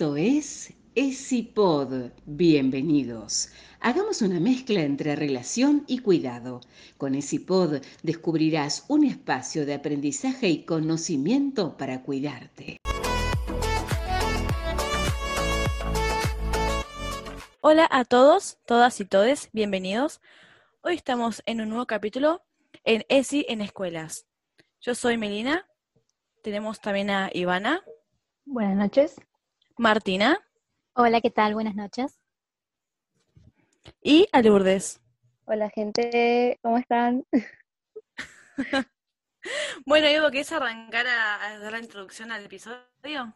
Esto es ESIPOD. Bienvenidos. Hagamos una mezcla entre relación y cuidado. Con ESIPOD descubrirás un espacio de aprendizaje y conocimiento para cuidarte. Hola a todos, todas y todes, bienvenidos. Hoy estamos en un nuevo capítulo en ESI en escuelas. Yo soy Melina, tenemos también a Ivana. Buenas noches. Martina. Hola, ¿qué tal? Buenas noches. Y a Lourdes. Hola, gente, ¿cómo están? bueno, Ivo, ¿quieres arrancar a, dar la introducción al episodio?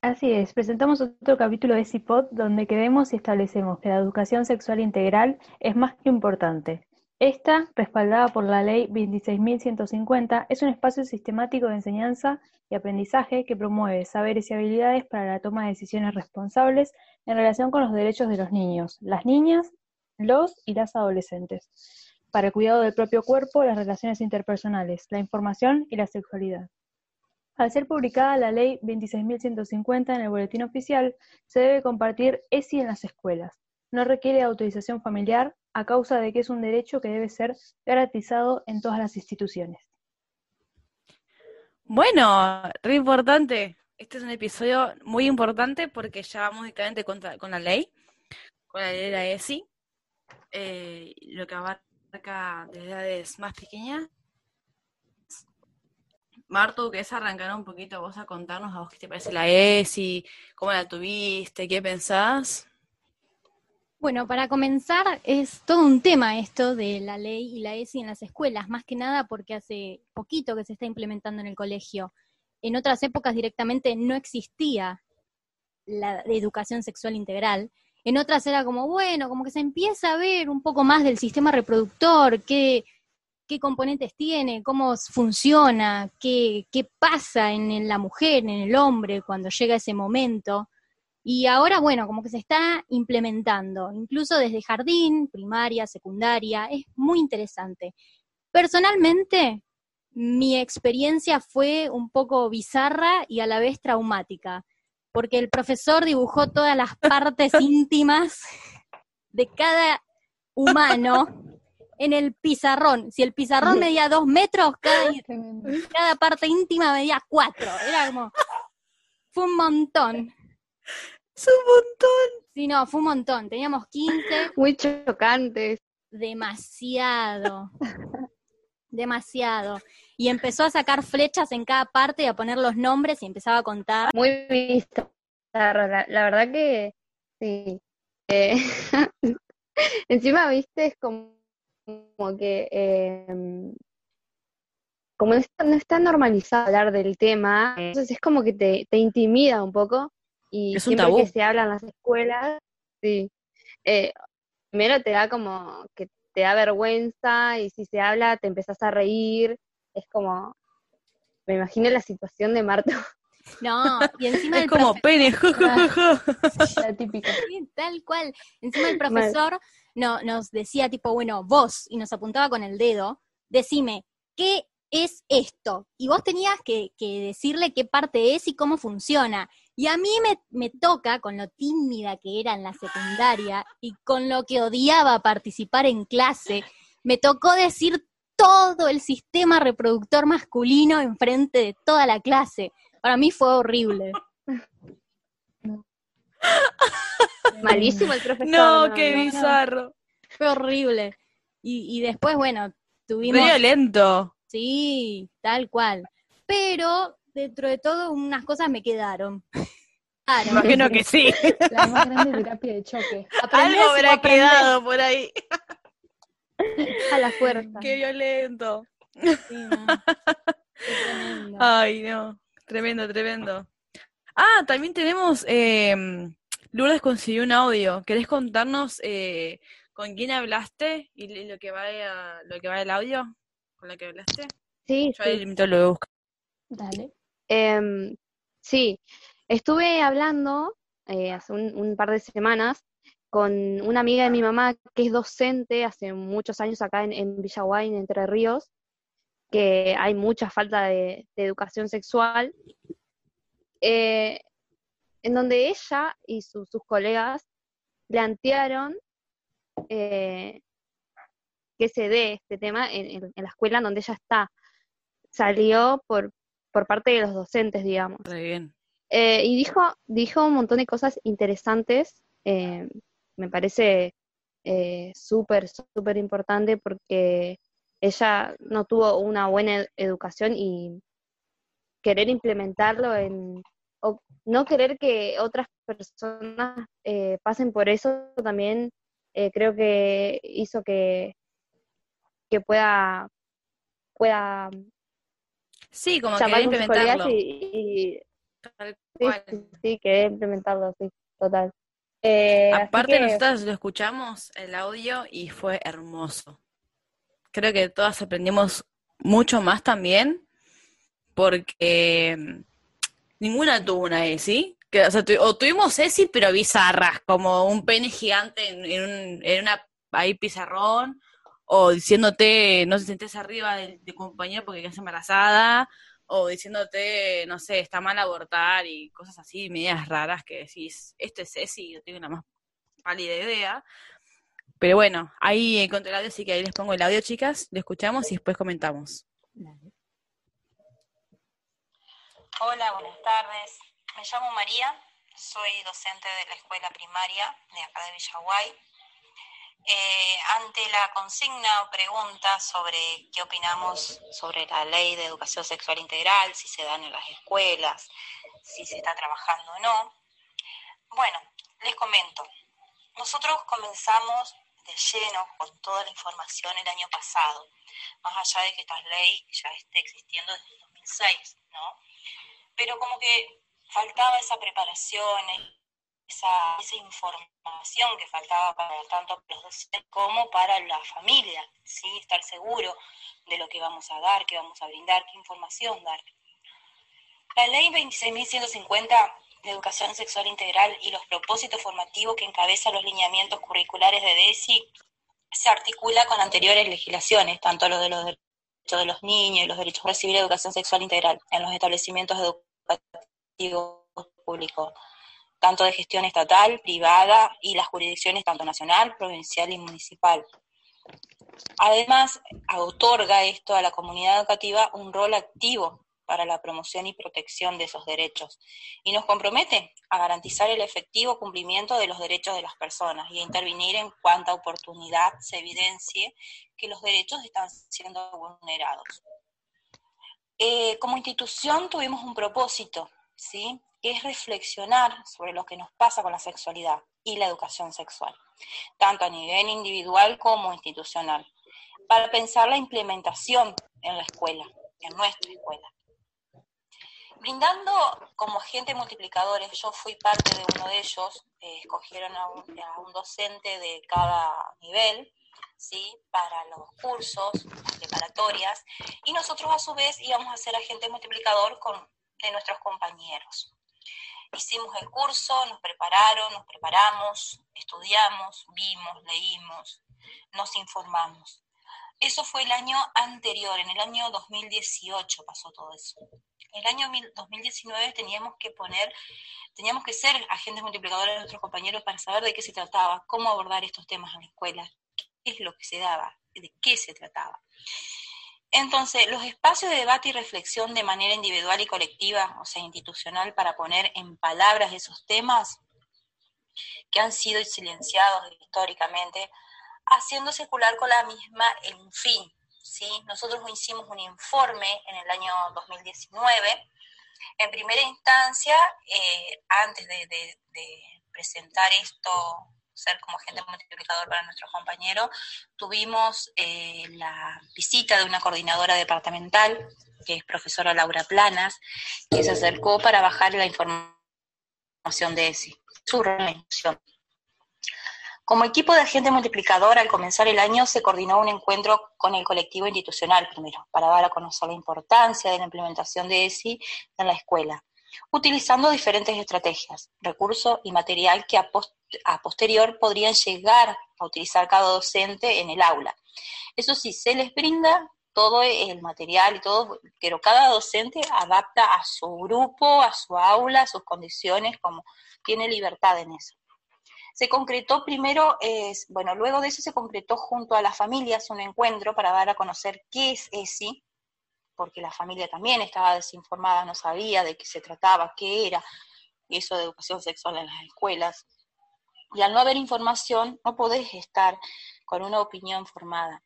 Así es, presentamos otro capítulo de CIPOD donde queremos y establecemos que la educación sexual integral es más que importante. Esta, respaldada por la Ley 26.150, es un espacio sistemático de enseñanza y aprendizaje que promueve saberes y habilidades para la toma de decisiones responsables en relación con los derechos de los niños, las niñas, los y las adolescentes, para el cuidado del propio cuerpo, las relaciones interpersonales, la información y la sexualidad. Al ser publicada la Ley 26.150 en el Boletín Oficial, se debe compartir ESI en las escuelas. No requiere autorización familiar a causa de que es un derecho que debe ser garantizado en todas las instituciones. Bueno, re importante. Este es un episodio muy importante porque ya vamos directamente contra, con la ley, con la ley de la ESI, eh, lo que abarca de edades más pequeñas. Martu, ¿querés arrancar un poquito vos a contarnos a vos qué te parece la ESI, cómo la tuviste, qué pensás? Bueno, para comenzar, es todo un tema esto de la ley y la ESI en las escuelas, más que nada porque hace poquito que se está implementando en el colegio. En otras épocas directamente no existía la educación sexual integral. En otras era como, bueno, como que se empieza a ver un poco más del sistema reproductor, qué, qué componentes tiene, cómo funciona, qué, qué pasa en la mujer, en el hombre cuando llega ese momento. Y ahora, bueno, como que se está implementando, incluso desde jardín, primaria, secundaria, es muy interesante. Personalmente, mi experiencia fue un poco bizarra y a la vez traumática, porque el profesor dibujó todas las partes íntimas de cada humano en el pizarrón. Si el pizarrón medía dos metros, cada, cada parte íntima medía cuatro. Era como, fue un montón. Es un montón. Sí, no, fue un montón. Teníamos 15. Muy chocantes. Demasiado. Demasiado. Y empezó a sacar flechas en cada parte y a poner los nombres y empezaba a contar. Muy visto. La, verdad que sí. Eh, encima, viste, es como, que em, como no está, no está, normalizado hablar del tema, entonces es como que te, te intimida un poco y siempre que se habla en las escuelas, sí, eh, primero te da como que te da vergüenza y si se habla te empezás a reír, es como, me imagino la situación de Marta. No, y encima es como pene, la típica. tal cual. Encima el profesor no, nos decía tipo, bueno, vos, y nos apuntaba con el dedo, decime, ¿qué es esto? Y vos tenías que, que decirle qué parte es y cómo funciona. Y a mí me, toca, con lo tímida que era en la secundaria y con lo que odiaba participar en clase, me tocó decir todo el sistema reproductor masculino enfrente de toda la clase. Para mí fue horrible. Malísimo el profesor. No, qué bizarro. Fue horrible. Y, y después, bueno, tuvimos... violento. Sí, tal cual. Pero dentro de todo unas cosas me quedaron. Claro. Imagino que sí. La más grande terapia de choque. Algo habrá quedado por ahí. A la fuerza. Qué violento. Ay, no. Tremendo, tremendo. Ah, también tenemos. Eh, Lourdes consiguió un audio. ¿Querés contarnos eh, con quién hablaste y lo que va a, lo que va el audio? ¿Con lo que hablaste? Sí. Yo sí. lo voy a buscar. Dale. Em, sí, estuve hablando eh, hace un, par de semanas con una amiga de mi mamá que es docente hace muchos años acá en, en Villaguay, Entre Ríos, que hay mucha falta de, educación sexual. Eh, en donde ella y sus colegas plantearon eh, que se dé este tema en, la escuela en donde ella está. Salió por, por parte de los docentes, digamos. bien. Eh, y dijo, dijo un montón de cosas interesantes. Eh, me parece eh, súper, súper importante porque ella no tuvo una buena educación y querer implementarlo en, o no querer que otras personas pasen por eso también creo que hizo que, que pueda, pueda sí, como que implementarlo. y Sí, sí, quería implementarlo, sí, total. Eh, Aparte, nosotros lo escuchamos, el audio, y fue hermoso. Creo que todas aprendimos mucho más también, porque mm, ninguna tuvo una ESI. Que, o, tuvimos ESI, pero bizarras, como un pene gigante en, un, en una ahí pizarrón, o diciéndote no se sientes arriba de, de compañero porque quedas embarazada, o diciéndote, no sé, está mal abortar y cosas así, medidas raras que decís, esto es Ceci, yo tengo una más pálida idea. Pero bueno, ahí encontré el audio, así que ahí les pongo el audio, chicas, lo escuchamos y después comentamos. Hola, buenas tardes. Me llamo María, soy docente de la escuela primaria de acá de Villaguay eh, ante la consigna o pregunta sobre qué opinamos sobre la ley de educación sexual integral, si se dan en las escuelas, si se está trabajando o no. Bueno, les comento. Nosotros comenzamos de lleno con toda la información el año pasado, más allá de que esta ley ya esté existiendo desde el 2006, ¿no? Pero como que faltaba esa preparación, esa, esa información que faltaba para tanto los docentes como para la familia, ¿sí? estar seguro de lo que vamos a dar, qué vamos a brindar, qué información dar. La ley 26.150 de educación sexual integral y los propósitos formativos que encabeza los lineamientos curriculares de DESI se articula con anteriores legislaciones, tanto lo de los derechos de los niños y los derechos a recibir educación sexual integral en los establecimientos educativos públicos tanto de gestión estatal, privada y las jurisdicciones tanto nacional, provincial y municipal. Además, otorga esto a la comunidad educativa un rol activo para la promoción y protección de esos derechos y nos compromete a garantizar el efectivo cumplimiento de los derechos de las personas y a intervenir en cuanta oportunidad se evidencie que los derechos están siendo vulnerados. Eh, como institución tuvimos un propósito, ¿sí? Es reflexionar sobre lo que nos pasa con la sexualidad y la educación sexual, tanto a nivel individual como institucional, para pensar la implementación en la escuela, en nuestra escuela. Brindando como agente multiplicadores, yo fui parte de uno de ellos, eh, escogieron a un, docente de cada nivel, ¿sí? para los cursos, preparatorias, y nosotros a su vez íbamos a ser agente multiplicador con, de nuestros compañeros. Hicimos el curso, nos prepararon, nos preparamos, estudiamos, vimos, leímos, nos informamos. Eso fue el año anterior, en el año 2018 pasó todo eso. El año 2019 teníamos que poner, teníamos que ser agentes multiplicadores de nuestros compañeros para saber de qué se trataba, cómo abordar estos temas en la escuela, qué es lo que se daba, de qué se trataba. Entonces, los espacios de debate y reflexión de manera individual y colectiva, o sea, institucional, para poner en palabras esos temas que han sido silenciados históricamente, haciendo circular con la misma el fin. ¿sí? Nosotros hicimos un informe en el año 2019. En primera instancia, eh, antes de presentar esto como agente multiplicador para nuestros compañeros, tuvimos eh, la visita de una coordinadora departamental, que es profesora Laura Planas, que se acercó para bajar la información de ESI, su reunión. Como equipo de agente multiplicador, al comenzar el año se coordinó un encuentro con el colectivo institucional primero, para dar a conocer la importancia de la implementación de ESI en la escuela, utilizando diferentes estrategias, recursos y material que a, posterior podrían llegar a utilizar cada docente en el aula. Eso sí, se les brinda todo el material y todo, pero cada docente adapta a su grupo, a su aula, a sus condiciones, como tiene libertad en eso. Se concretó primero, es, bueno, luego de eso se concretó junto a las familias un encuentro para dar a conocer qué es ESI, porque la familia también estaba desinformada, no sabía de qué se trataba, qué era eso de educación sexual en las escuelas. Y al no haber información, no podés estar con una opinión formada.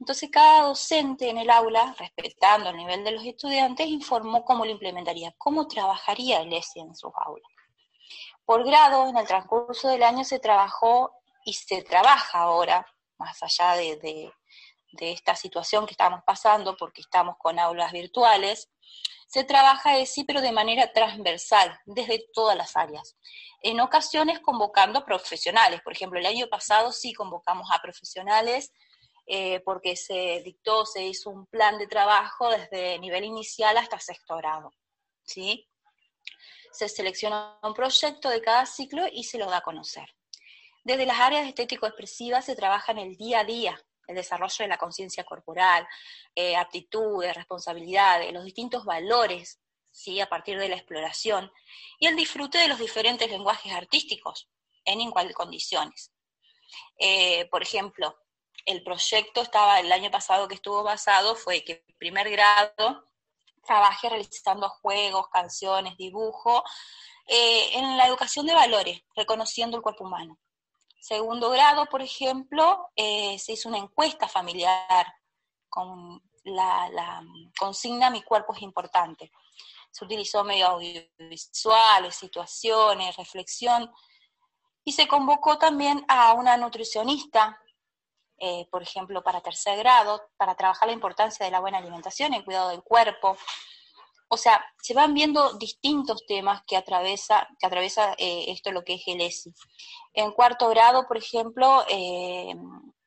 Entonces cada docente en el aula, respetando el nivel de los estudiantes, informó cómo lo implementaría, cómo trabajaría el ESI en sus aulas. Por grado, en el transcurso del año se trabajó y se trabaja ahora, más allá de, de esta situación que estamos pasando, porque estamos con aulas virtuales, se trabaja ESI, pero de manera transversal, desde todas las áreas. En ocasiones convocando profesionales, por ejemplo, el año pasado sí convocamos a profesionales eh, porque se dictó, se hizo un plan de trabajo desde nivel inicial hasta sexto grado. ¿sí? Se selecciona un proyecto de cada ciclo y se lo da a conocer. Desde las áreas estético-expresivas se trabaja en el día a día, el desarrollo de la conciencia corporal, eh, aptitudes, responsabilidades, los distintos valores, ¿sí? a partir de la exploración, y el disfrute de los diferentes lenguajes artísticos, en igual condiciones. Eh, por ejemplo, el proyecto estaba, el año pasado que estuvo basado, fue que primer grado trabajé realizando juegos, canciones, dibujo, eh, en la educación de valores, reconociendo el cuerpo humano. Segundo grado, por ejemplo, eh, se hizo una encuesta familiar con la, consigna Mi cuerpo es importante. Se utilizó medios audiovisuales, situaciones, reflexión, y se convocó también a una nutricionista, eh, por ejemplo, para tercer grado, para trabajar la importancia de la buena alimentación, el cuidado del cuerpo, o sea, se van viendo distintos temas que atraviesa, que atraviesa eh, esto lo que es el ESI. En cuarto grado, por ejemplo, eh,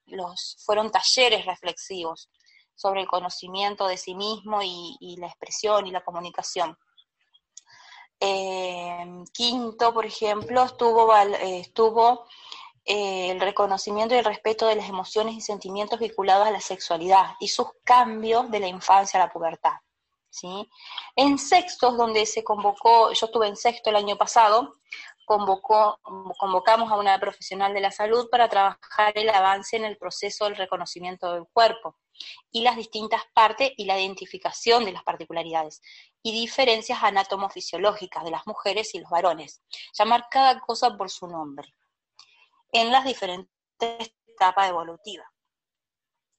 los, fueron talleres reflexivos sobre el conocimiento de sí mismo y, la expresión y la comunicación. Eh, quinto, por ejemplo, estuvo, estuvo el reconocimiento y el respeto de las emociones y sentimientos vinculados a la sexualidad y sus cambios de la infancia a la pubertad. En sextos, donde se convocó, yo estuve en sexto el año pasado, convocó, convocamos a una profesional de la salud para trabajar el avance en el proceso del reconocimiento del cuerpo y las distintas partes y la identificación de las particularidades y diferencias anatomofisiológicas de las mujeres y los varones. Llamar cada cosa por su nombre en las diferentes etapas evolutivas.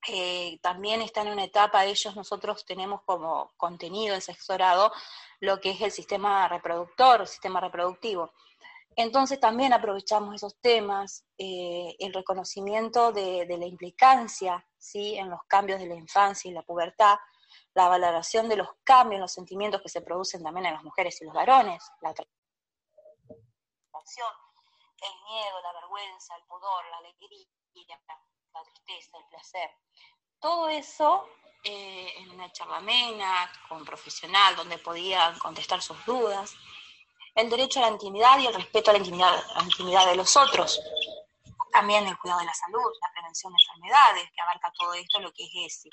Eh, también está en una etapa, ellos nosotros tenemos como contenido en lo que es el sistema reproductor, el sistema reproductivo. Entonces también aprovechamos esos temas, eh, el reconocimiento de, la implicancia ¿sí? en los cambios de la infancia y la pubertad, la valoración de los cambios, los sentimientos que se producen también en las mujeres y los varones, la el miedo, la vergüenza, el pudor, la alegría, la tristeza, el placer. Todo eso eh, en una charla amena, con profesional, donde podían contestar sus dudas. El derecho a la intimidad y el respeto a la intimidad, la intimidad de los otros. También el cuidado de la salud, la prevención de enfermedades, que abarca todo esto, lo que es ESI.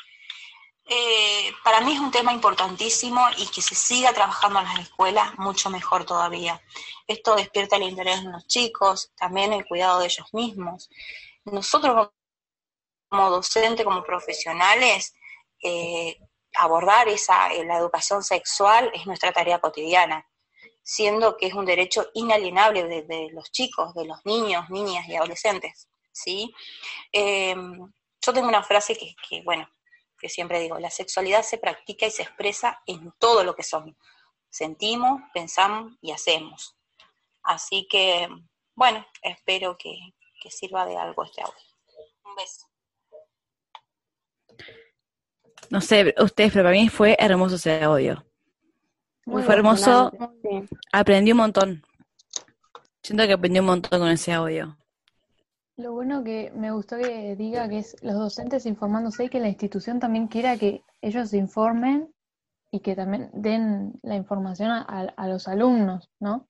Eh, para mí es un tema importantísimo y que se siga trabajando en las escuelas, mucho mejor todavía. Esto despierta el interés en los chicos, también el cuidado de ellos mismos. Nosotros como docente, como profesionales, eh, abordar esa, eh, la educación sexual es nuestra tarea cotidiana, siendo que es un derecho inalienable de, los chicos, de los niños, niñas y adolescentes. ¿sí? Em, yo tengo una frase que, bueno, que siempre digo, la sexualidad se practica y se expresa en todo lo que somos. Sentimos, pensamos y hacemos. Así que, bueno, espero que, que sirva de algo este audio. Un beso. No sé, ustedes, pero para mí fue hermoso ese audio. fue hermoso. Aprendí un montón. Siento que aprendí un montón con ese audio. Lo bueno que me gustó que diga que es los docentes informándose y que la institución también quiera que ellos se informen y que también den la información a, los alumnos, ¿no?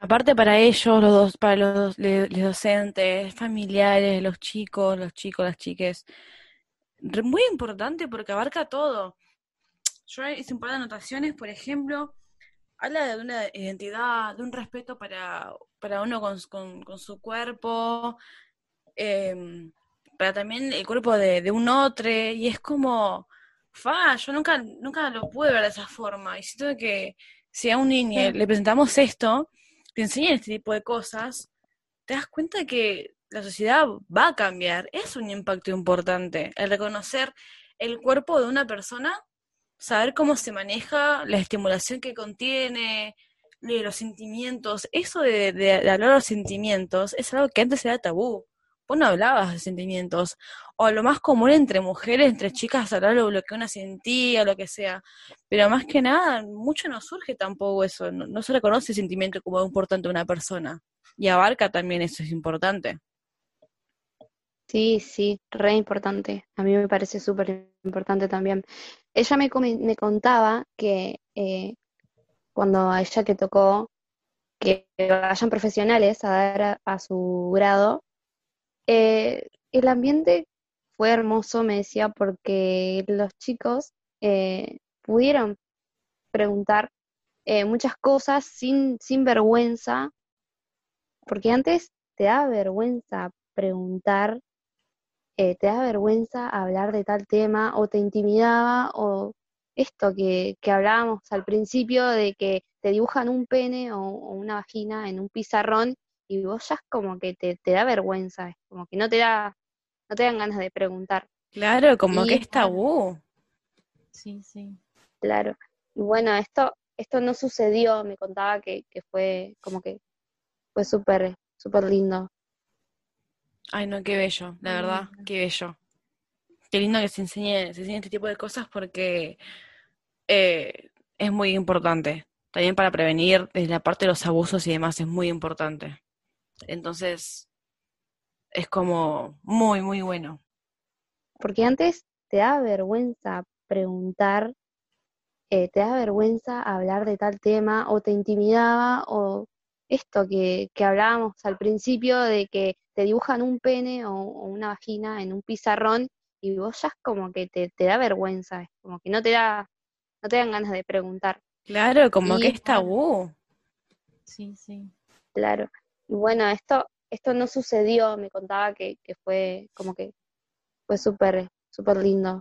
Aparte para ellos, los dos, para los, los docentes, familiares, los chicos, los chicos, las chiques, muy importante porque abarca todo. Yo hice un par de anotaciones, por ejemplo, habla de una identidad, de un respeto para, para uno con, con, su cuerpo, em, para también el cuerpo de, de, un otro, y es como, fa, yo nunca, nunca lo pude ver de esa forma, y siento que si a un niño le presentamos esto, te enseñan este tipo de cosas, te das cuenta que la sociedad va a cambiar, es un impacto importante, el reconocer el cuerpo de una persona saber cómo se maneja, la estimulación que contiene, los sentimientos, eso de, de, hablar de los sentimientos es algo que antes era tabú. Vos no hablabas de sentimientos. O lo más común entre mujeres, entre chicas, hablar de lo que una sentía, lo que sea. Pero más que nada, mucho no surge tampoco eso. No, no se reconoce el sentimiento como importante de una persona. Y abarca también eso, es importante. Sí, sí, re importante. A mí me parece súper importante también. Ella me, me contaba que eh, cuando a ella le tocó que vayan profesionales a dar a, su grado, eh, el ambiente fue hermoso, me decía, porque los chicos eh, pudieron preguntar muchas cosas sin, sin vergüenza, porque antes te da vergüenza preguntar eh, te da vergüenza hablar de tal tema o te intimidaba o esto que, hablábamos al principio de que te dibujan un pene o, una vagina en un pizarrón y vos ya es como que te, da vergüenza, es como que no te da, no te dan ganas de preguntar. Claro, como que es tabú. Sí, sí. Claro. Y bueno, esto, esto no sucedió, me contaba que, que fue como que fue súper, súper lindo. Ay, no, qué bello, la verdad, qué bello. Qué lindo que se enseñe, se enseñe este tipo de cosas porque eh, es muy importante. También para prevenir desde la parte de los abusos y demás es muy importante. Entonces, es como muy, muy bueno. Porque antes te da vergüenza preguntar, eh, te da vergüenza hablar de tal tema, o te intimidaba, o esto que, que hablábamos al principio de que te dibujan un pene o, una vagina en un pizarrón y vos ya es como que te, da vergüenza, es como que no te da, no te dan ganas de preguntar. Claro, como que es tabú. Sí, sí. Claro. Y bueno, esto, esto no sucedió, me contaba que, que fue como que fue súper, súper lindo.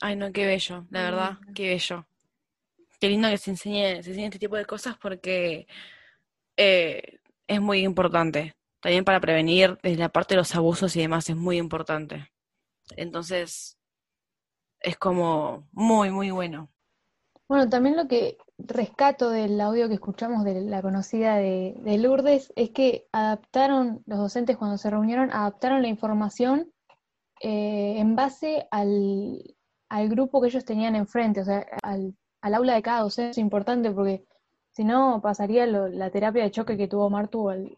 Ay, no, qué bello, la verdad, qué bello. Qué lindo que se enseñe, se enseñe este tipo de cosas porque eh, es muy importante también para prevenir desde la parte de los abusos y demás es muy importante. Entonces, es como muy, muy bueno. Bueno, también lo que rescato del audio que escuchamos de la conocida de, Lourdes es que adaptaron, los docentes cuando se reunieron, adaptaron la información eh, en base al, grupo que ellos tenían enfrente, o sea, al, aula de cada docente. Es importante porque si no pasaría la terapia de choque que tuvo Martu al,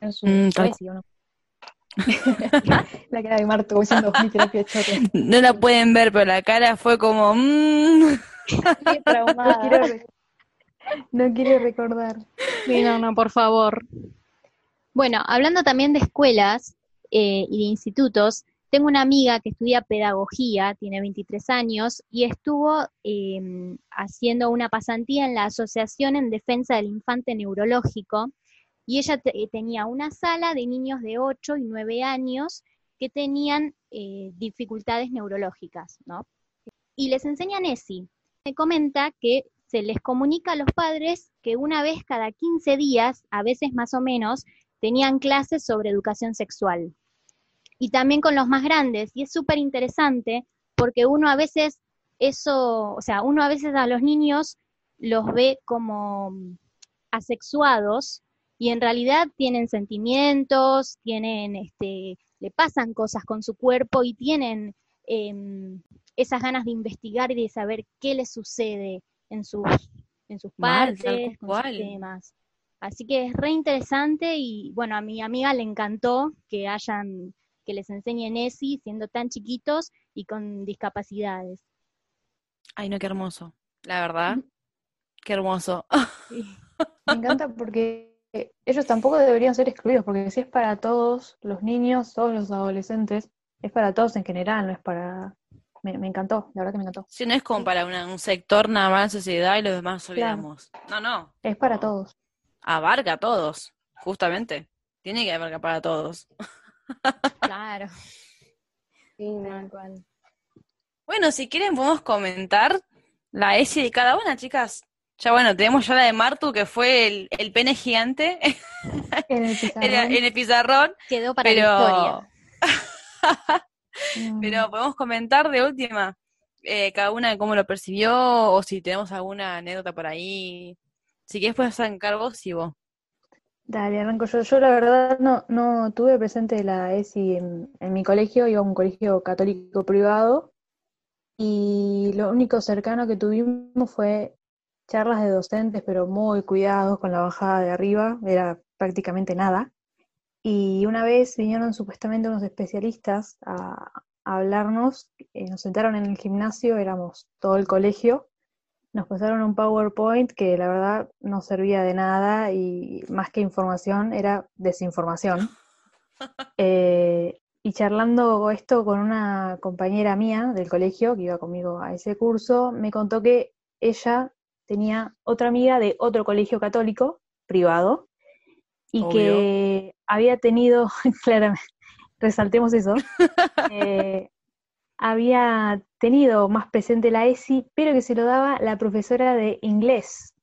Mm, ¿no? la cara de Marto diciendo mi terapia de choque. No la pueden ver, pero la cara fue como. Mmm. no, quiero, recordar. no, no, por favor. Bueno, hablando también de escuelas eh, y de institutos, tengo una amiga que estudia pedagogía, tiene 23 años, y estuvo em, haciendo una pasantía en la Asociación en Defensa del Infante Neurológico, y ella eh, tenía una sala de niños de 8 y 9 años que tenían eh, dificultades neurológicas, ¿no? Y les enseñan ESI. Me comenta que se les comunica a los padres que una vez cada 15 días, a veces más o menos, tenían clases sobre educación sexual. Y también con los más grandes, y es súper interesante porque uno a veces eso, o sea, uno a veces a los niños los ve como asexuados y en realidad tienen sentimientos, tienen, este, le pasan cosas con su cuerpo y tienen em, esas ganas de investigar y de saber qué les sucede en sus, en sus partes, con sus temas. Así que es re interesante y bueno, a mi amiga le encantó que hayan, que les enseñen ESI siendo tan chiquitos y con discapacidades. Ay, no, qué hermoso. La verdad, qué hermoso. Me encanta porque ellos tampoco deberían ser excluidos, porque si es para todos los niños, todos los adolescentes, es para todos en general, no es para... Me, me encantó, la verdad que me encantó. Si no es como para una- un sector nada más de la sociedad y los demás Claro. olvidamos. No, no. Es para No. todos. Abarca a todos, justamente. Tiene que abarcar para todos. Claro, Sí, no. cual. Bueno, si quieren podemos comentar la ESI de cada una, chicas. Ya bueno, tenemos ya la de Martu, que fue el, el pene gigante En el en, pizarrón, la- en el pizarrón, Quedó para la pero, historia. mm, pero podemos comentar de última, eh, cada una cómo lo percibió, o si tenemos alguna anécdota por ahí. Si quieres puedes arrancar vos y vos. Dale, arranco yo. Yo la verdad no, no tuve presente la ESI en, mi colegio, iba a un colegio católico privado y lo único cercano que tuvimos fue charlas de docentes, pero muy cuidados con la bajada de arriba, era prácticamente nada. Y una vez vinieron supuestamente unos especialistas a, a hablarnos, eh, nos sentaron en el gimnasio, éramos todo el colegio, nos pasaron un PowerPoint que la verdad no servía de nada y más que información era desinformación. Eh, y charlando esto con una compañera mía del colegio que iba conmigo a ese curso, me contó que ella tenía otra amiga de otro colegio católico privado y Obvio. que había tenido, claramente, resaltemos eso, eh, había tenido más presente la ESI, pero que se lo daba la profesora de inglés.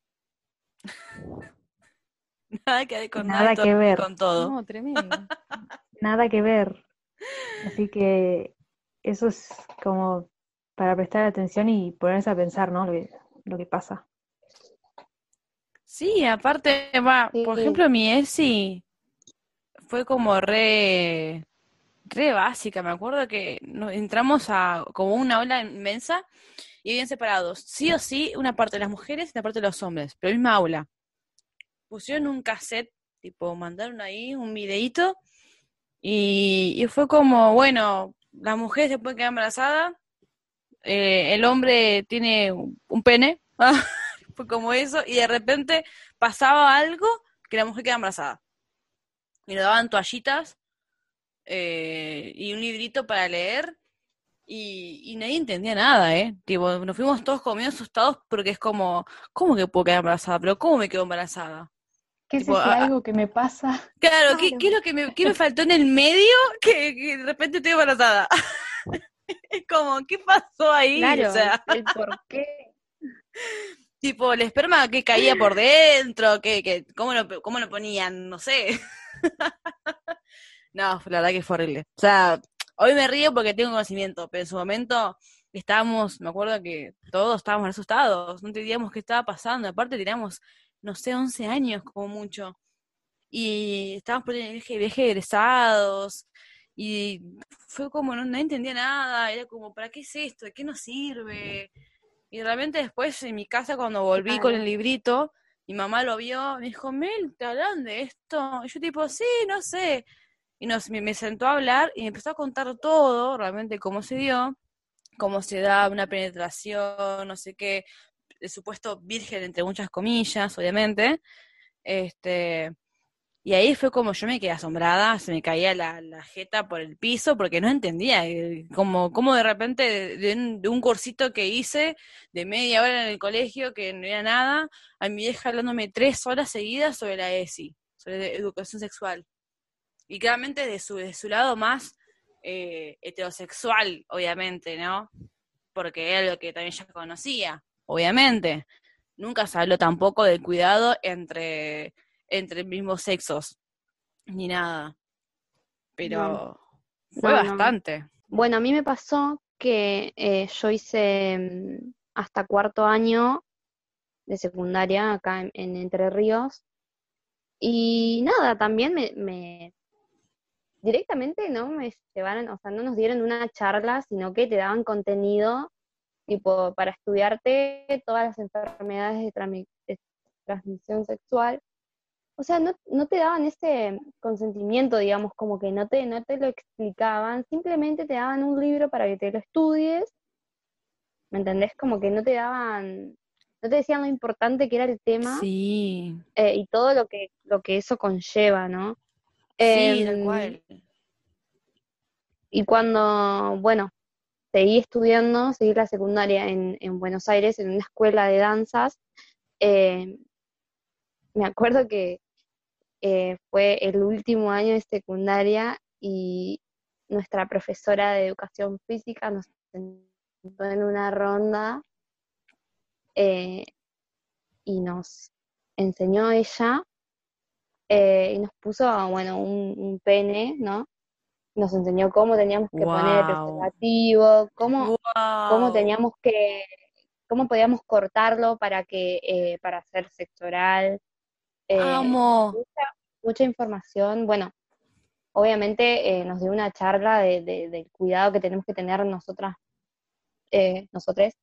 Nada que ver con Nada nada, que ver. con todo. No, tremendo. Nada que ver. Así que eso es como para prestar atención y ponerse a pensar, ¿no? Lo que, lo que pasa. Sí, aparte, va, por Sí. ejemplo, mi ESI fue como re, re básica. Me acuerdo que entramos a como una ola inmensa y bien separados. Sí o sí, una parte de las mujeres y una parte de los hombres, pero misma aula. Pusieron un cassette, tipo, mandaron ahí un videíto y, y fue como, bueno, las mujeres se pueden quedar embarazadas, eh, el hombre tiene un pene. Fue como eso, y de repente pasaba algo que la mujer quedaba embarazada. Y nos daban toallitas eh, y un librito para leer, y, y nadie entendía nada, ¿eh? Tipo, nos fuimos todos como medio asustados porque es como, ¿cómo que puedo quedar embarazada? ¿Pero cómo me quedo embarazada? ¿Qué Tipo, a- a- que me pasa? Claro, ¿qué, qué es lo que me, qué me faltó en el medio que, que de repente estoy embarazada? Es como, ¿qué pasó ahí? Claro, O sea, el por qué. Tipo, el esperma que caía por dentro, que, que, ¿cómo lo, cómo lo ponían? No sé. No, la verdad que fue horrible. O sea, hoy me río porque tengo conocimiento, pero en su momento estábamos, me acuerdo que todos estábamos asustados, no entendíamos qué estaba pasando. Aparte teníamos, no sé, 11 años como mucho. Y estábamos por el viaje, viaje de egresados. Y fue como, no, no entendía nada. Era como, ¿para qué es esto? ¿De qué nos sirve? Y realmente después en mi casa cuando volví con el librito, mi mamá lo vio, me dijo, Mel, ¿te hablan de esto? Y yo tipo, sí, no sé. Y nos, me, sentó a hablar y me empezó a contar todo, realmente cómo se dio, cómo se da una penetración, no sé qué, el supuesto virgen entre muchas comillas, obviamente. Este, y ahí fue como yo me quedé asombrada, se me caía la, la jeta por el piso porque no entendía, eh, como, como de repente de, de un, de un cursito que hice de media hora en el colegio que no era nada, a mi vieja hablándome tres horas seguidas sobre la ESI, sobre educación sexual. Y claramente de su, de su lado más eh, heterosexual, obviamente, ¿no? Porque era lo que también ya conocía, obviamente. Nunca se habló tampoco del cuidado entre, entre mismos sexos, ni nada. Pero fue bastante. Bueno, a mí me pasó que eh, yo hice mm, hasta cuarto año de secundaria acá en, en Entre Ríos. Y nada, también me, me- directamente no me llevaron, o sea, no nos dieron una charla, sino que te daban contenido tipo para estudiarte todas las enfermedades de, transmisión sexual. O sea, no, no te daban ese consentimiento, digamos, como que no te, no te lo explicaban, simplemente te daban un libro para que te lo estudies, ¿me entendés? Como que no te daban, no te decían lo importante que era el tema Sí, eh, y todo lo que, lo que eso conlleva, ¿no? Sí, tal Em, cual. y cuando, bueno, seguí estudiando, seguí la secundaria en, en Buenos Aires, en una escuela de danzas, eh, me acuerdo que eh, fue el último año de secundaria y nuestra profesora de educación física nos sentó en una ronda eh, y nos enseñó ella eh, y nos puso, bueno, un, pene, ¿no? Nos enseñó cómo teníamos que poner el preservativo, cómo, cómo teníamos que, cómo podíamos cortarlo para que, eh, para hacer sexo oral. Amo. Mucha, información. Bueno, obviamente nos dio una charla de, del cuidado que tenemos que tener nosotras, eh, nosotros,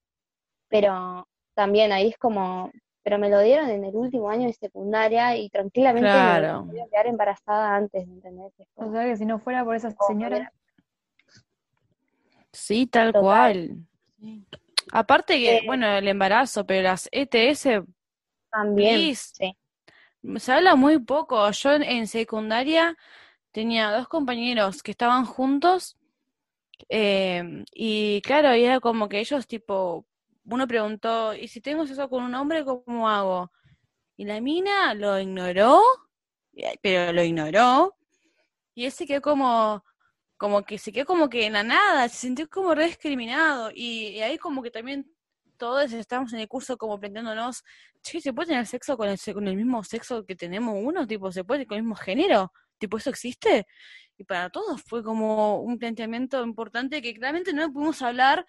pero también ahí es como, pero me lo dieron en el último año de secundaria y tranquilamente me podía quedar embarazada antes, ¿entendés? O sea que si no fuera por esa señora. Sí, tal cual. Aparte que, eh, bueno, el embarazo, pero las ETS también. Sí. Se habla muy poco. Yo en secundaria tenía dos compañeros que estaban juntos eh, y claro, y era como que ellos tipo uno preguntó, ¿y si tengo eso con un hombre, cómo hago? Y la mina lo ignoró, pero lo ignoró, y ese quedó como, como que se quedó como que en la nada, se sintió como re discriminado, y, ahí como que también todos estamos en el curso como planteándonos, che, ¿se puede tener sexo con el, con el mismo sexo que tenemos uno? Tipo, ¿se puede con el mismo género? Tipo, ¿eso existe? Y para todos fue como un planteamiento importante que claramente no pudimos hablar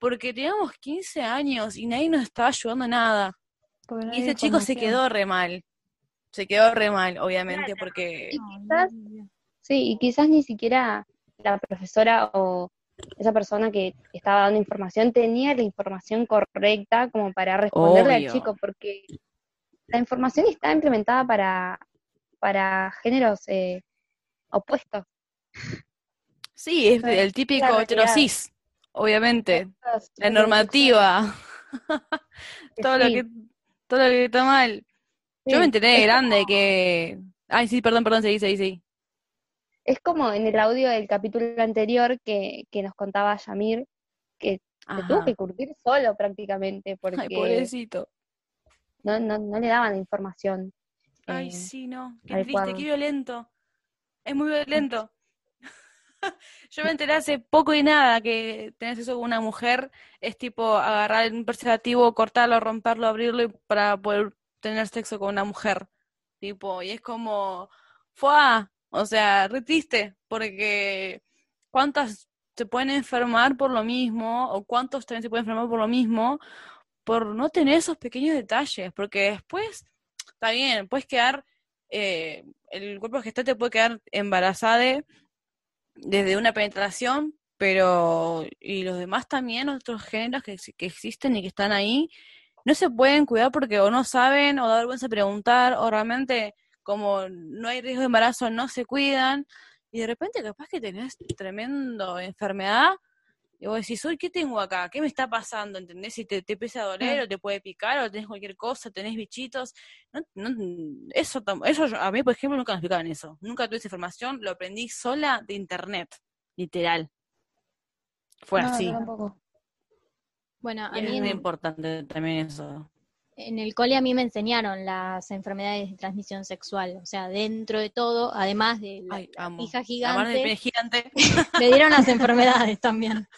porque teníamos 15 años y nadie nos estaba ayudando nada. Y ese chico se quedó re mal. Se quedó re mal, obviamente, porque... Y quizás, sí, y quizás ni siquiera la profesora o esa persona que estaba dando información tenía la información correcta como para responderle al chico, porque la información está implementada para, para géneros eh, opuestos. Sí, es el típico heterosis obviamente, la normativa, todo lo que todo lo que está mal. Yo me enteré de grande que Ay, sí, perdón, perdón, seguí, seguí, seguí. Es como en el audio del capítulo anterior que, que nos contaba Yamir, que se tuvo que curtir solo prácticamente, porque Ay, pobrecito. No, no, no le daban información. Ay, eh, sí, no, qué triste, qué violento. Es muy violento. Yo me enteré hace poco y nada que tenés eso con una mujer, es tipo agarrar un preservativo, cortarlo, romperlo, abrirlo para poder tener sexo con una mujer. Tipo, y es como, fue, o sea, re porque cuántas se pueden enfermar por lo mismo, o cuántos también se pueden enfermar por lo mismo, por no tener esos pequeños detalles, porque después, está bien, puedes quedar, eh, el cuerpo gestante puede quedar embarazada desde una penetración, pero y los demás también, otros géneros que, existen y que están ahí, no se pueden cuidar porque o no saben o da vergüenza preguntar o realmente como no hay riesgo de embarazo no se cuidan. Y de repente capaz que tenés tremendo enfermedad y vos decís, uy, ¿qué tengo acá? ¿Qué me está pasando? ¿Entendés? Si te, te empieza a doler o te puede picar o tenés cualquier cosa, tenés bichitos. No, eso, eso a mí, por ejemplo, nunca me explicaban eso. Nunca tuve esa información, lo aprendí sola de internet, literal. Fue así. Bueno, a mí es muy importante también eso en el cole a mí me enseñaron las enfermedades de transmisión sexual, o sea, dentro de todo, además de la, hija gigante, gigante, me dieron las enfermedades también.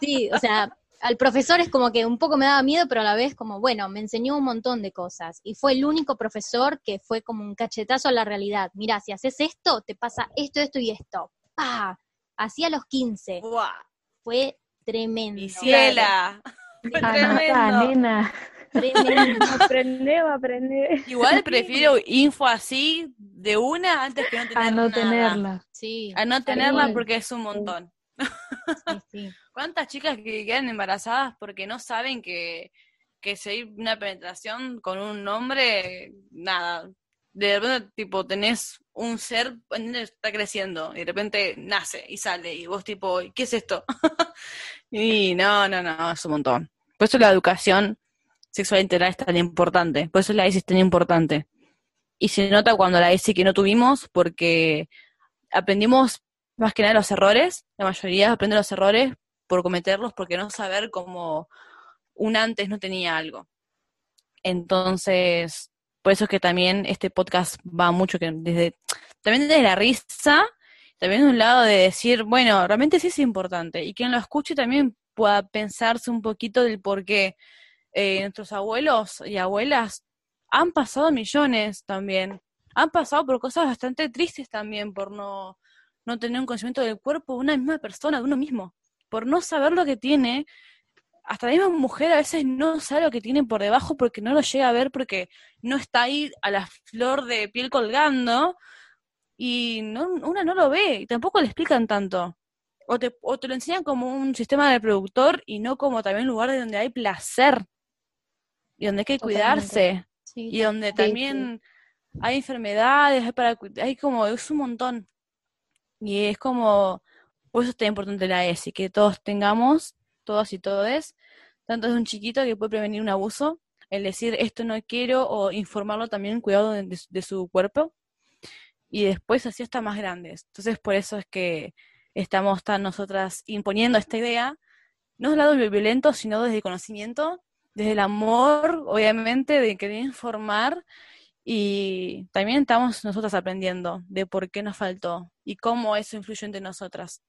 Sí, o sea, al profesor es como que un poco me daba miedo, pero a la vez como, bueno, me enseñó un montón de cosas. Y fue el único profesor que fue como un cachetazo a la realidad. Mira, si haces esto, te pasa esto, esto y esto. ¡Pah! Así a los 15. Fue tremendo. Ciela. Fue tremendo. aprender, aprender. Igual prefiero info así de una antes que no tener A no tenerla. Sí. A no tenerla porque es un montón. ¿Cuántas chicas que quedan embarazadas porque no saben que, que seguir una penetración con un hombre, nada, de repente, tipo, tenés un ser, está creciendo, y de repente nace y sale, y vos, tipo, ¿qué es esto? y no, no, no, es un montón. Por eso la educación sexual integral es tan importante. Por eso la ESI es tan importante. Y se nota cuando la ESI que no tuvimos, porque aprendimos más que nada los errores, la mayoría aprende los errores por cometerlos, porque no saber cómo un antes no tenía algo. Entonces, por eso es que también este podcast va mucho que desde, también desde la risa, también de un lado de decir, bueno, realmente sí es importante, y quien lo escuche también pueda pensarse un poquito del por qué eh, nuestros abuelos y abuelas han pasado millones también, han pasado por cosas bastante tristes también, por no no tener un conocimiento del cuerpo de una misma persona, de uno mismo, por no saber lo que tiene. Hasta la misma mujer a veces no sabe lo que tiene por debajo porque no lo llega a ver porque no está ahí a la flor de piel colgando y no, una no lo ve y tampoco le explican tanto. O te, o te lo enseñan como un sistema reproductor y no como también un lugar donde hay placer y donde hay que cuidarse y donde también hay enfermedades, hay, para, hay como, es un montón. Y es como, por eso está importante la ESI, que todos tengamos, todos y todes, tanto es un chiquito que puede prevenir un abuso, el decir esto no quiero o informarlo también cuidado de, su cuerpo y después así hasta más grandes. Entonces por eso es que estamos tan nosotras imponiendo esta idea, no del lado violento, sino desde el conocimiento, desde el amor, obviamente, de querer informar y también estamos nosotras aprendiendo de por qué nos faltó y cómo eso influyó entre nosotras.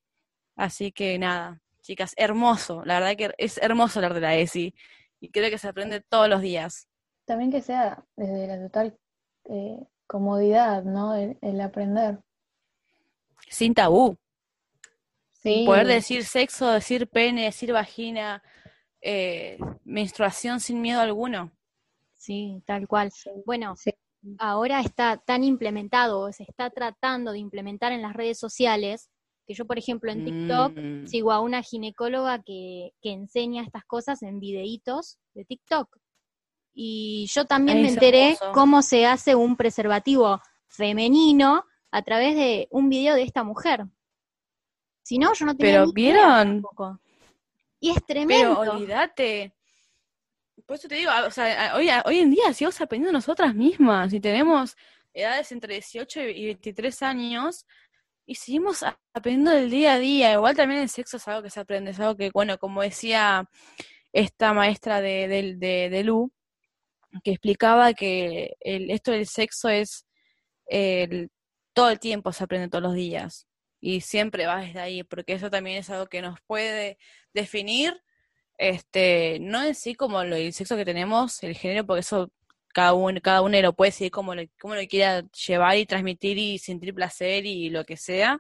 Así que nada, chicas, hermoso. La verdad que es hermoso hablar de la ESI y creo que se aprende todos los días. También que sea desde la total eh, comodidad, ¿no? El, aprender. Sin tabú. Sí. Poder decir sexo, decir pene, decir vagina, eh, menstruación sin miedo alguno. Sí, tal cual. Bueno, sí ahora está tan implementado, se está tratando de implementar en las redes sociales, que yo, por ejemplo, en TikTok mm. sigo a una ginecóloga que, que, enseña estas cosas en videitos de TikTok. Y yo también me enteré cómo se hace un preservativo femenino a través de un video de esta mujer. Si no, yo no tenía Pero vieron. Y es tremendo. Pero olvídate. Por eso te digo, o sea, hoy, hoy en día sigamos aprendiendo nosotras mismas y tenemos edades entre 18 y 23 años y seguimos aprendiendo del día a día. Igual también el sexo es algo que se aprende, es algo que, bueno, como decía esta maestra de, de, de, Lu, que explicaba que el, esto del sexo es el, todo el tiempo se aprende todos los días y siempre va desde ahí, porque eso también es algo que nos puede definir este, no en sí como lo, el sexo que tenemos, el género, porque eso cada uno, cada uno lo puede decir como lo, como lo quiera llevar y transmitir y sentir placer y lo que sea,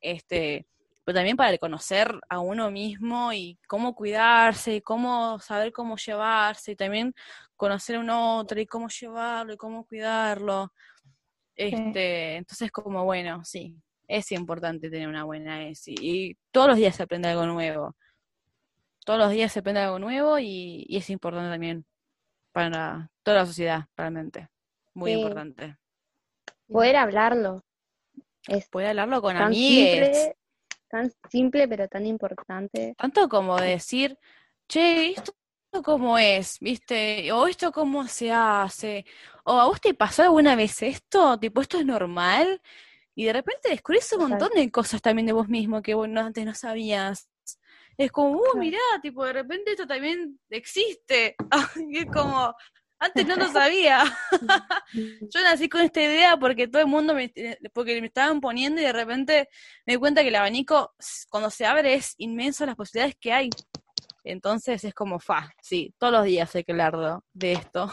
este, pero también para reconocer a uno mismo y cómo cuidarse y cómo saber cómo llevarse y también conocer a un otro y cómo llevarlo y cómo cuidarlo. Este, entonces como bueno, sí, es importante tener una buena ESI y todos los días se aprende algo nuevo todos los días se aprende algo nuevo y, es importante también para toda la sociedad, realmente. Muy importante. Poder hablarlo. Es Poder hablarlo con amigos. Tan simple, pero tan importante. Tanto como decir, che, esto cómo es, ¿viste? O esto cómo se hace. O a vos te pasó alguna vez esto, tipo, esto es normal. Y de repente descubrís un montón de cosas también de vos mismo que vos antes no sabías es como, uh, mirá, tipo, de repente esto también existe. es como, antes no lo sabía. Yo nací con esta idea porque todo el mundo me, porque me estaban poniendo y de repente me di cuenta que el abanico, cuando se abre, es inmenso las posibilidades que hay. Entonces es como, fa, sí, todos los días hay que hablar de esto.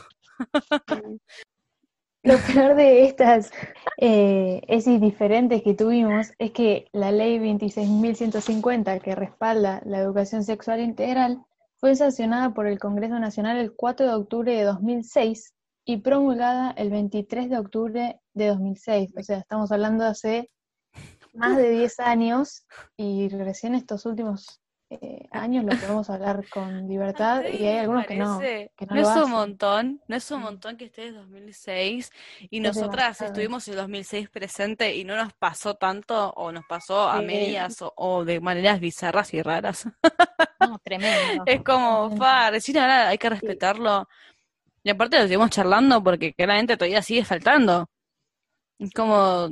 Lo peor de estas eh, diferentes que tuvimos es que la ley 26.150 que respalda la educación sexual integral fue sancionada por el Congreso Nacional el 4 de octubre de 2006 y promulgada el 23 de octubre de 2006. O sea, estamos hablando de hace más de 10 años y recién estos últimos eh, años lo podemos hablar con libertad y hay algunos que no. no, es un montón, no es un montón que esté en 2006 y nosotras estuvimos en 2006 presente y no nos pasó tanto o nos pasó a medias o, de maneras bizarras y raras. tremendo. es como, fa, recién ahora hay que respetarlo. Y aparte lo seguimos charlando porque claramente todavía sigue faltando. Es como,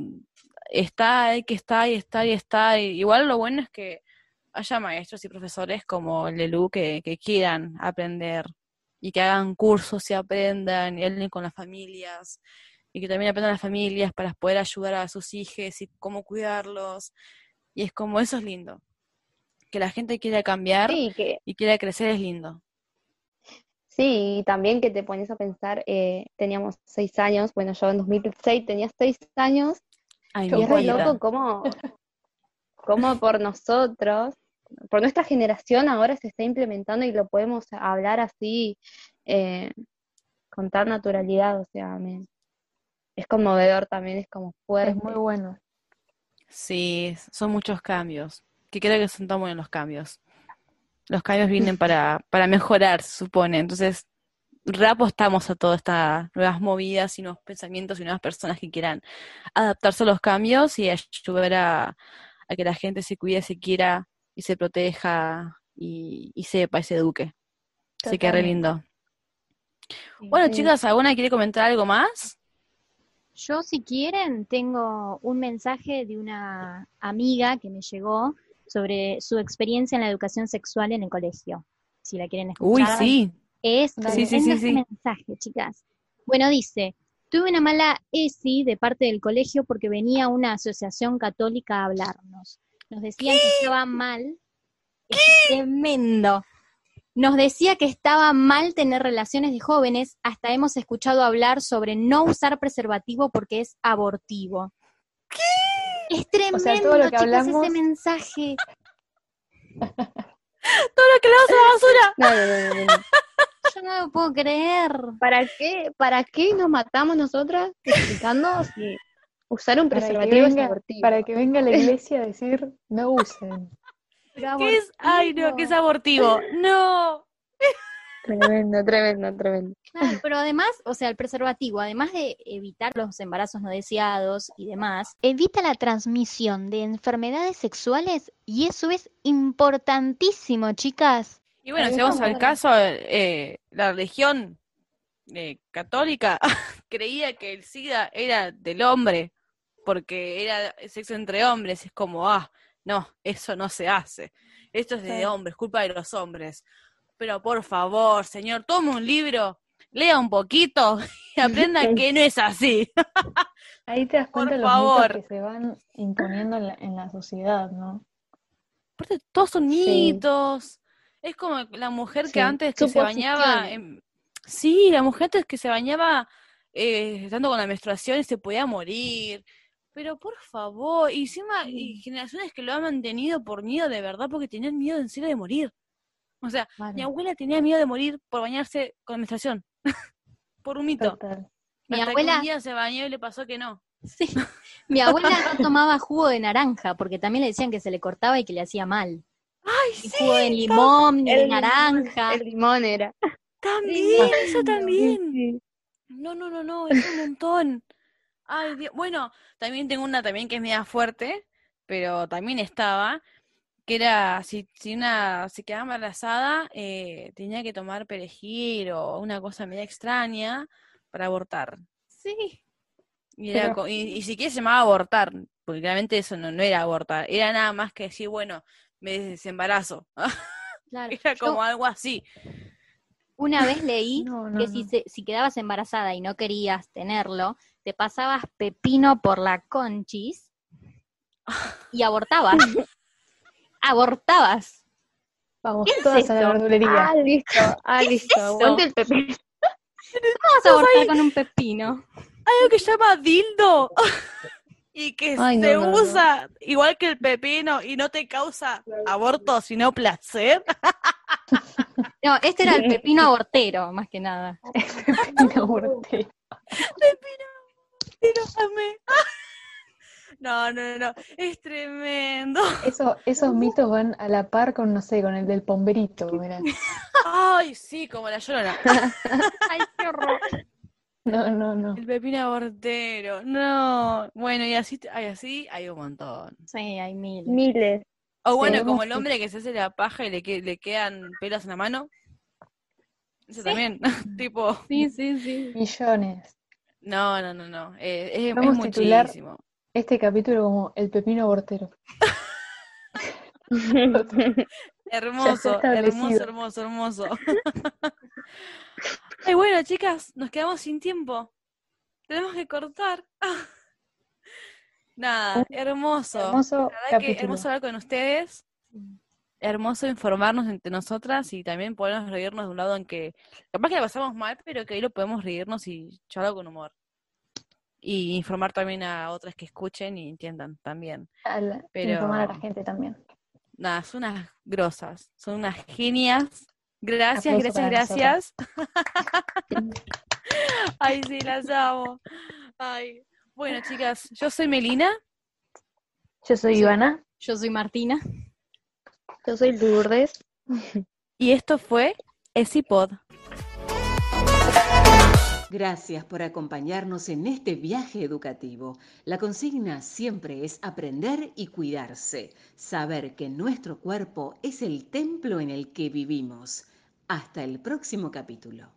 está, hay que estar y estar y estar. Igual lo bueno es que haya maestros y profesores como el Lelu que, que quieran aprender y que hagan cursos y aprendan y hablen con las familias y que también aprendan las familias para poder ayudar a sus hijos y cómo cuidarlos. Y es como eso es lindo. Que la gente quiera cambiar Sí, que, y quiera crecer es lindo. sí, y también que te pones a pensar, eh, teníamos seis años, bueno, yo en 2006 tenía seis años, Ay, y es loco cómo, cómo por nosotros, por nuestra generación ahora se está implementando y lo podemos hablar así, eh, con tan naturalidad, o sea, me- es conmovedor también, es como Es fuerte. muy bueno. Sí, son muchos cambios. Que creo que son tan buenos los cambios. Los cambios vienen para, para mejorar, se supone. Entonces, reapostamos a todas estas nuevas movidas y nuevos pensamientos y nuevas personas que quieran adaptarse a los cambios y ayudar a, a que la gente se cuide, se quiera y se proteja y, y sepa y se eduque. Así que re lindo. Bueno, Sí. chicas, ¿alguna quiere comentar algo más? Yo, si quieren, tengo un mensaje de una amiga que me llegó sobre su experiencia en la educación sexual en el colegio. Si la quieren Uy, escuchar. sí. Es. Sí, sí, sí. mensaje, chicas. Bueno, dice, tuve una mala ESI de parte del colegio porque venía una asociación católica a hablarnos. Nos decían que estaba mal. Es tremendo. Nos decía que estaba mal tener relaciones de jóvenes, hasta hemos escuchado hablar sobre no usar preservativo porque es abortivo. Es tremendo, O sea, todo lo que chicas, hablamos- ese mensaje. Todo lo que le a la basura. No, no, no. Yo no lo puedo creer. ¿Para qué, para qué nos matamos nosotras explicando si usar un Para preservativo es venga, abortivo? para que venga la iglesia a decir, no usen. ¿Qué es? Ay, no, que es abortivo. No. Tremendo, tremendo, tremendo. Claro, pero además, o sea, el preservativo, además de evitar los embarazos no deseados y demás, evita la transmisión de enfermedades sexuales y eso es importantísimo, chicas. Y bueno, si vamos al caso, eh, la religión eh, católica creía que el SIDA era del hombre, porque era sexo entre hombres. Es como, ah, no, eso no se hace. Esto es de Claro. hombres, culpa de los hombres. Pero por favor, señor, tome un libro, lea un poquito y aprenda que no es así. Ahí te das Por cuenta de los favor. mitos que se van imponiendo en la, en la sociedad, ¿no? Aparte, todos son Sí. mitos. Es como la mujer que Sí, antes que se bañaba. en- Sí, la mujer antes que se bañaba eh, estando con la menstruación y se podía morir. Pero por favor, y encima, y generaciones que lo han mantenido por miedo de verdad, porque tenían miedo en serio de morir. O sea, mi abuela tenía miedo de morir por bañarse con menstruación. por un mito. Total. Mi Hasta que abuela- un día se bañó y le pasó que no. Sí. Mi abuela no tomaba jugo de naranja porque también le decían que se le cortaba y que le hacía mal. ¡Ay, Ni sí! jugo de limón, ni de naranja. El limón era. También, eso también. Sí. No, no, no, no, es un montón. Ay, Dios. Bueno, también tengo una también que es media fuerte, pero también estaba, que era, si, si una se quedaba embarazada, eh, tenía que tomar perejil o una cosa media extraña para abortar. Sí. Y, era Pero- y, y siquiera se llamaba abortar, porque realmente eso no, no era abortar, era nada más que decir, bueno, me desembarazo. Claro. Era Yo como algo así. Una vez leí No, no, que si, se- si quedabas embarazada y no querías tenerlo, te pasabas pepino por la conchis y abortabas. abortabas. Vamos ¿Qué es todas a la verdulería. Ah, listo, ah, listo. Aguante el pepino. Vamos a abortar con un pepino. algo que se llama dildo y que Ay, no, se no, no. usa igual que el pepino y no te causa aborto sino placer. No, este era el pepino abortero, más que nada. Pepino aborté. Pero amé. No, no, no, no, es tremendo. Eso, esos mitos van a la par con, no sé, con el del pomberito, mirá. Ay, sí, como la llorona. Ay, qué horror. No, no, no. El pepino abortero. No. Bueno, y así, ay, así hay un montón. Sí, hay mil. Miles. O bueno, Tenemos como el hombre que se hace la paja y le, que- le quedan pelos en la mano. Eso Sí. también. tipo, Sí, sí, sí. Millones. no, no, no, no. eh, es, es Vamos a titular- muchísimo. este capítulo como el pepino bortero. Hermoso, hermoso, hermoso, hermoso. Ay, bueno, chicas, nos quedamos sin tiempo. Tenemos que cortar. Nada, hermoso. Hermoso, hermoso hablar con ustedes. Hermoso informarnos entre nosotras y también podernos reírnos de un lado en que capaz que la pasamos mal, pero que ahí lo podemos reírnos y charlar con humor. Y informar también a otras que escuchen y entiendan también. pero... Informar a la gente también. Nada, son unas grosas, son unas genias. Gracias, gracias, gracias. Ay, sí, las amo. Ay. Bueno, chicas, yo soy Melina. Yo soy Ivana. Yo soy Martina. Yo soy Lourdes. Y esto fue ESIPOD. Gracias por acompañarnos en este viaje educativo. La consigna siempre es aprender y cuidarse, saber que nuestro cuerpo es el templo en el que vivimos. Hasta el próximo capítulo.